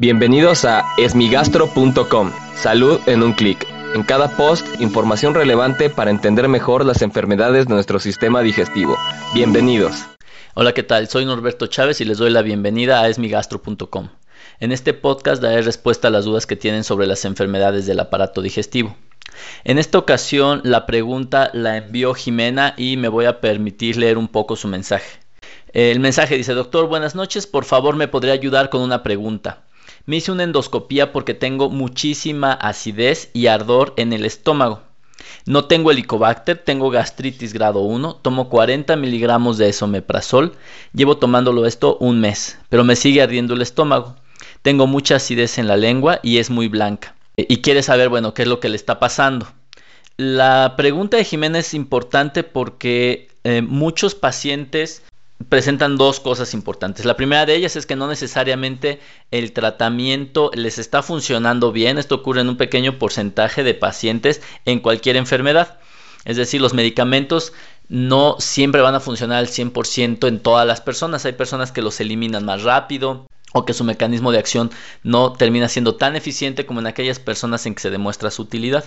Bienvenidos a esmigastro.com. Salud en un clic. En cada post, información relevante para entender mejor las enfermedades de nuestro sistema digestivo. Bienvenidos. Hola, ¿qué tal? Soy Norberto Chávez y les doy la bienvenida a esmigastro.com. En este podcast daré respuesta a las dudas que tienen sobre las enfermedades del aparato digestivo. En esta ocasión la pregunta la envió Jimena y me voy a permitir leer un poco su mensaje. El mensaje dice, doctor, buenas noches, por favor me podría ayudar con una pregunta. Me hice una endoscopía porque tengo muchísima acidez y ardor en el estómago. No tengo helicobacter, tengo gastritis grado 1, tomo 40 miligramos de esomeprazol, llevo tomándolo esto un mes, pero me sigue ardiendo el estómago. Tengo mucha acidez en la lengua y es muy blanca. Y quiere saber, bueno, qué es lo que le está pasando. La pregunta de Jiménez es importante porque eh, muchos pacientes presentan dos cosas importantes. La primera de ellas es que no necesariamente el tratamiento les está funcionando bien. Esto ocurre en un pequeño porcentaje de pacientes en cualquier enfermedad. Es decir, los medicamentos no siempre van a funcionar al 100% en todas las personas. Hay personas que los eliminan más rápido o que su mecanismo de acción no termina siendo tan eficiente como en aquellas personas en que se demuestra su utilidad.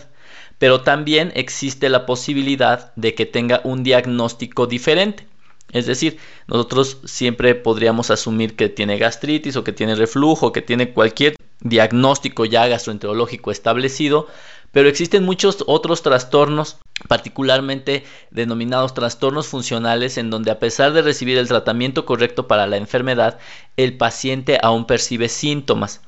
Pero también existe la posibilidad de que tenga un diagnóstico diferente. Es decir, nosotros siempre podríamos asumir que tiene gastritis o que tiene reflujo, o que tiene cualquier diagnóstico ya gastroenterológico establecido, pero existen muchos otros trastornos, particularmente denominados trastornos funcionales, en donde a pesar de recibir el tratamiento correcto para la enfermedad, el paciente aún percibe síntomas.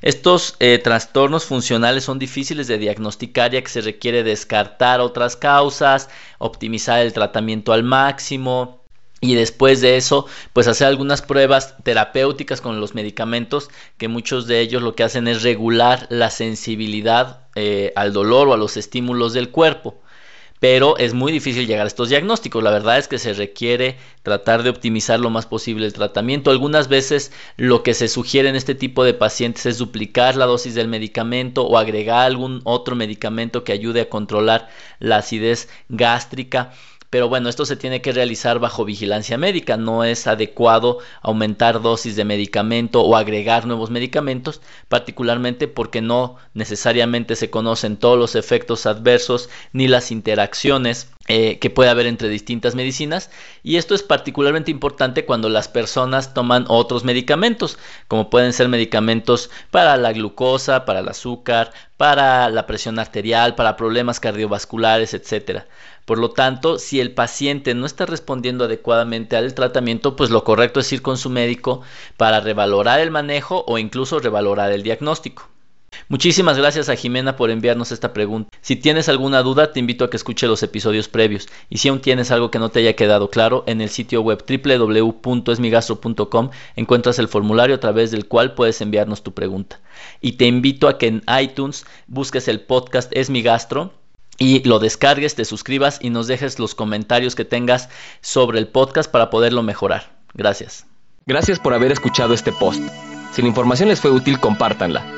Estos eh, trastornos funcionales son difíciles de diagnosticar ya que se requiere descartar otras causas, optimizar el tratamiento al máximo, y después de eso pues hacer algunas pruebas terapéuticas con los medicamentos que muchos de ellos lo que hacen es regular la sensibilidad eh, al dolor o a los estímulos del cuerpo pero es muy difícil llegar a estos diagnósticos. La verdad es que se requiere tratar de optimizar lo más posible el tratamiento. Algunas veces lo que se sugiere en este tipo de pacientes es duplicar la dosis del medicamento o agregar algún otro medicamento que ayude a controlar la acidez gástrica pero bueno, esto se tiene que realizar bajo vigilancia médica, no es adecuado aumentar dosis de medicamento o agregar nuevos medicamentos, particularmente porque no necesariamente se conocen todos los efectos adversos ni las interacciones eh, que puede haber entre distintas medicinas y esto es particularmente importante cuando las personas toman otros medicamentos como pueden ser medicamentos para la glucosa, para el azúcar, para la presión arterial, para problemas cardiovasculares, etcétera. Por lo tanto, si el paciente no está respondiendo adecuadamente al tratamiento, pues lo correcto es ir con su médico para revalorar el manejo o incluso revalorar el diagnóstico. Muchísimas gracias a Jimena por enviarnos esta pregunta. Si tienes alguna duda, te invito a que escuche los episodios previos. Y si aún tienes algo que no te haya quedado claro, en el sitio web www.esmigastro.com encuentras el formulario a través del cual puedes enviarnos tu pregunta. Y te invito a que en iTunes busques el podcast Es mi Gastro y lo descargues, te suscribas y nos dejes los comentarios que tengas sobre el podcast para poderlo mejorar. Gracias. Gracias por haber escuchado este post. Si la información les fue útil, compártanla.